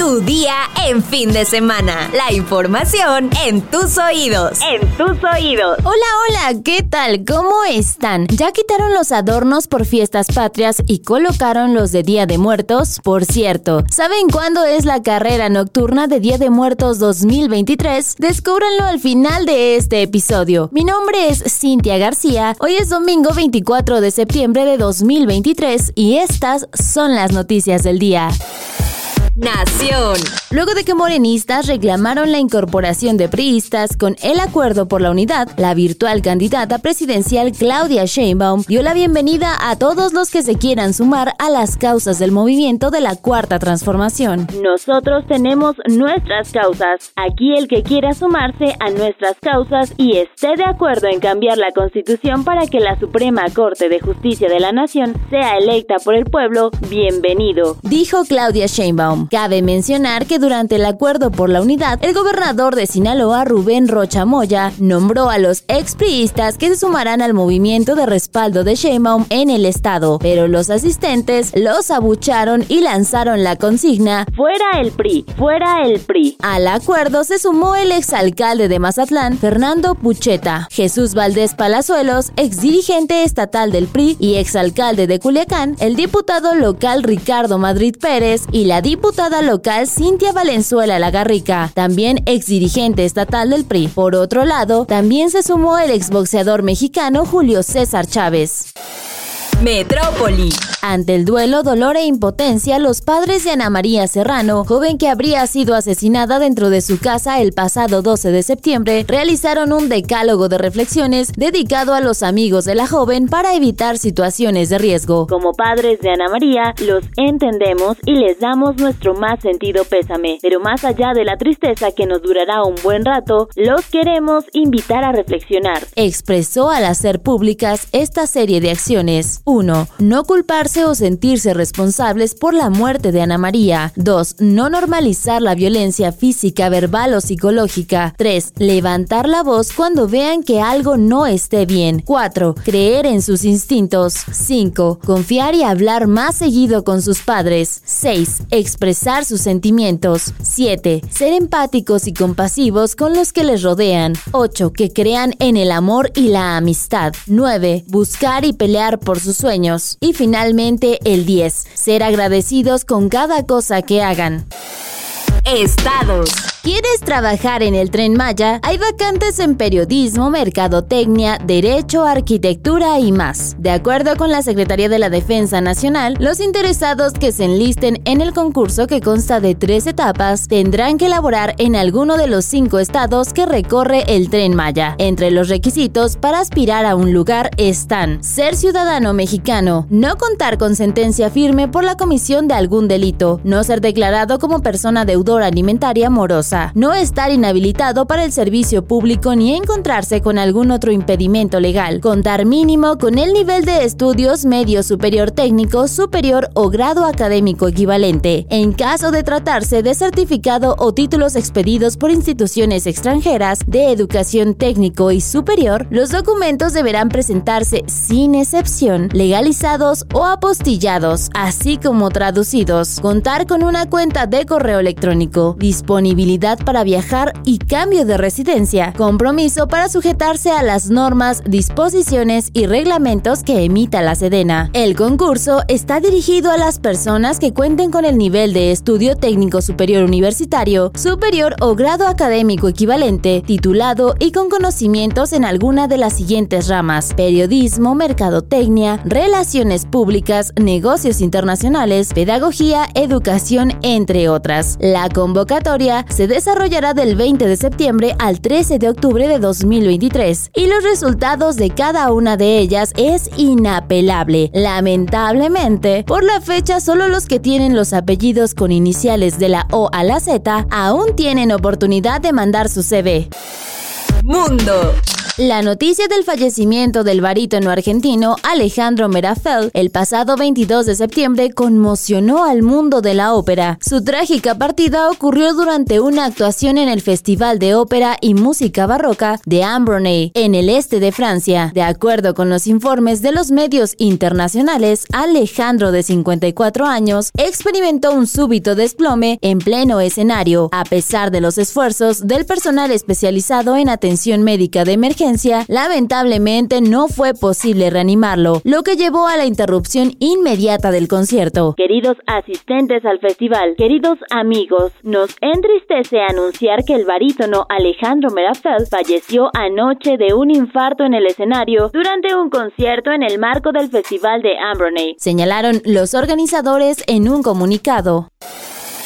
Tu día en fin de semana. La información en tus oídos. En tus oídos. Hola, hola, ¿qué tal? ¿Cómo están? ¿Ya quitaron los adornos por fiestas patrias y colocaron los de Día de Muertos? Por cierto, ¿saben cuándo es la carrera nocturna de Día de Muertos 2023? Descúbranlo al final de este episodio. Mi nombre es Cintia García. Hoy es domingo 24 de septiembre de 2023 y estas son las noticias del día. Nación. Luego de que morenistas reclamaron la incorporación de priistas con el acuerdo por la unidad, la virtual candidata presidencial Claudia Sheinbaum dio la bienvenida a todos los que se quieran sumar a las causas del movimiento de la cuarta transformación. Nosotros tenemos nuestras causas. Aquí el que quiera sumarse a nuestras causas y esté de acuerdo en cambiar la constitución para que la Suprema Corte de Justicia de la Nación sea electa por el pueblo, bienvenido. Dijo Claudia Sheinbaum. Cabe mencionar que durante el acuerdo por la unidad, el gobernador de Sinaloa, Rubén Rocha Moya, nombró a los expriistas que se sumarán al movimiento de respaldo de Sheinbaum en el estado, pero los asistentes los abucharon y lanzaron la consigna Fuera el PRI, fuera el PRI. Al acuerdo se sumó el exalcalde de Mazatlán, Fernando Pucheta, Jesús Valdés Palazuelos, exdirigente estatal del PRI y exalcalde de Culiacán, el diputado local Ricardo Madrid Pérez y la diputada local Cintia Valenzuela Lagarrica, también exdirigente estatal del PRI. Por otro lado, también se sumó el exboxeador mexicano Julio César Chávez. Metrópoli. Ante el duelo, dolor e impotencia, los padres de Ana María Serrano, joven que habría sido asesinada dentro de su casa el pasado 12 de septiembre, realizaron un decálogo de reflexiones dedicado a los amigos de la joven para evitar situaciones de riesgo. Como padres de Ana María, los entendemos y les damos nuestro más sentido pésame, pero más allá de la tristeza que nos durará un buen rato, los queremos invitar a reflexionar. Expresó al hacer públicas esta serie de acciones. 1. No culparse o sentirse responsables por la muerte de Ana María. 2. No normalizar la violencia física, verbal o psicológica. 3. Levantar la voz cuando vean que algo no esté bien. 4. Creer en sus instintos. 5. Confiar y hablar más seguido con sus padres. 6. Expresar sus sentimientos. 7. Ser empáticos y compasivos con los que les rodean. 8. Que crean en el amor y la amistad. 9. Buscar y pelear por sus sueños. Y finalmente el 10. Ser agradecidos con cada cosa que hagan. Estados. ¿Quieres trabajar en el tren Maya? Hay vacantes en periodismo, mercadotecnia, derecho, arquitectura y más. De acuerdo con la Secretaría de la Defensa Nacional, los interesados que se enlisten en el concurso que consta de tres etapas tendrán que laborar en alguno de los cinco estados que recorre el tren Maya. Entre los requisitos para aspirar a un lugar están ser ciudadano mexicano, no contar con sentencia firme por la comisión de algún delito, no ser declarado como persona deudora alimentaria morosa, no estar inhabilitado para el servicio público ni encontrarse con algún otro impedimento legal, contar mínimo con el nivel de estudios medio superior técnico, superior o grado académico equivalente. En caso de tratarse de certificado o títulos expedidos por instituciones extranjeras de educación técnico y superior, los documentos deberán presentarse sin excepción, legalizados o apostillados, así como traducidos. Contar con una cuenta de correo electrónico, disponibilidad para viajar y cambio de residencia, compromiso para sujetarse a las normas, disposiciones y reglamentos que emita la Sedena. El concurso está dirigido a las personas que cuenten con el nivel de estudio técnico superior universitario, superior o grado académico equivalente, titulado y con conocimientos en alguna de las siguientes ramas: periodismo, mercadotecnia, relaciones públicas, negocios internacionales, pedagogía, educación, entre otras. La convocatoria se desarrollará del 20 de septiembre al 13 de octubre de 2023 y los resultados de cada una de ellas es inapelable. Lamentablemente, por la fecha solo los que tienen los apellidos con iniciales de la O a la Z aún tienen oportunidad de mandar su CV. Mundo. La noticia del fallecimiento del barítono argentino Alejandro Merafel el pasado 22 de septiembre conmocionó al mundo de la ópera. Su trágica partida ocurrió durante una actuación en el Festival de Ópera y Música Barroca de Ambronay, en el este de Francia. De acuerdo con los informes de los medios internacionales, Alejandro, de 54 años, experimentó un súbito desplome en pleno escenario. A pesar de los esfuerzos del personal especializado en atención médica de emergencia, lamentablemente no fue posible reanimarlo, lo que llevó a la interrupción inmediata del concierto. Queridos asistentes al festival, queridos amigos, nos entristece anunciar que el barítono Alejandro Merafel falleció anoche de un infarto en el escenario durante un concierto en el marco del festival de Ambronay. Señalaron los organizadores en un comunicado.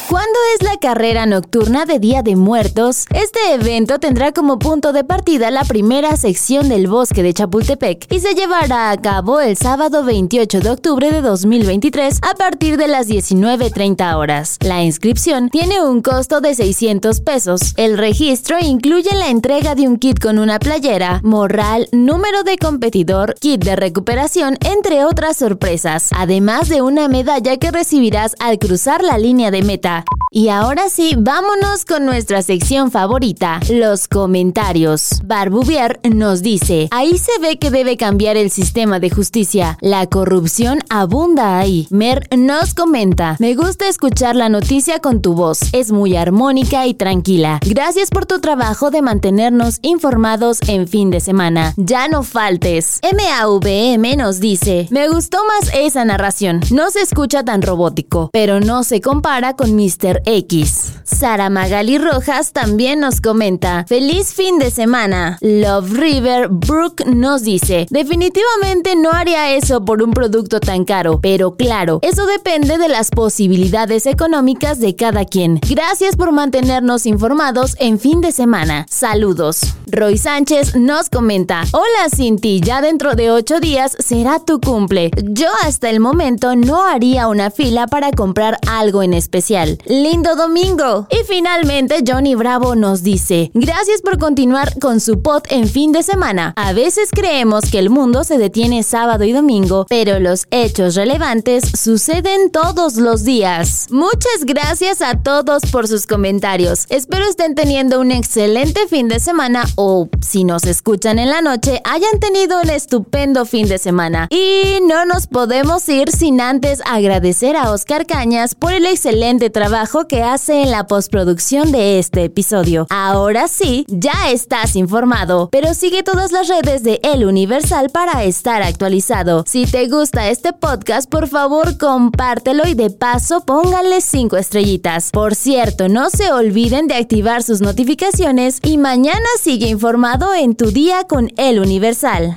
¿Cuándo es la carrera nocturna de Día de Muertos? Este evento tendrá como punto de partida la primera sección del bosque de Chapultepec y se llevará a cabo el sábado 28 de octubre de 2023 a partir de las 19.30 horas. La inscripción tiene un costo de 600 pesos. El registro incluye la entrega de un kit con una playera, morral, número de competidor, kit de recuperación, entre otras sorpresas, además de una medalla que recibirás al cruzar la línea de meta y ahora sí, vámonos con nuestra sección favorita, los comentarios. Barbuvier nos dice, ahí se ve que debe cambiar el sistema de justicia. La corrupción abunda ahí. Mer nos comenta, me gusta escuchar la noticia con tu voz. Es muy armónica y tranquila. Gracias por tu trabajo de mantenernos informados en fin de semana. Ya no faltes. MAVM nos dice, me gustó más esa narración. No se escucha tan robótico, pero no se compara con mi Mr. X. Sara Magali Rojas también nos comenta, feliz fin de semana. Love River Brooke nos dice, definitivamente no haría eso por un producto tan caro, pero claro, eso depende de las posibilidades económicas de cada quien. Gracias por mantenernos informados en fin de semana. Saludos. Roy Sánchez nos comenta, hola Cinti, ya dentro de ocho días será tu cumple. Yo hasta el momento no haría una fila para comprar algo en especial. Lindo domingo. Y finalmente Johnny Bravo nos dice, gracias por continuar con su pod en fin de semana. A veces creemos que el mundo se detiene sábado y domingo, pero los hechos relevantes suceden todos los días. Muchas gracias a todos por sus comentarios. Espero estén teniendo un excelente fin de semana o, si nos escuchan en la noche, hayan tenido un estupendo fin de semana. Y no nos podemos ir sin antes agradecer a Oscar Cañas por el excelente trabajo trabajo que hace en la postproducción de este episodio. Ahora sí, ya estás informado, pero sigue todas las redes de El Universal para estar actualizado. Si te gusta este podcast, por favor compártelo y de paso póngale 5 estrellitas. Por cierto, no se olviden de activar sus notificaciones y mañana sigue informado en tu día con El Universal.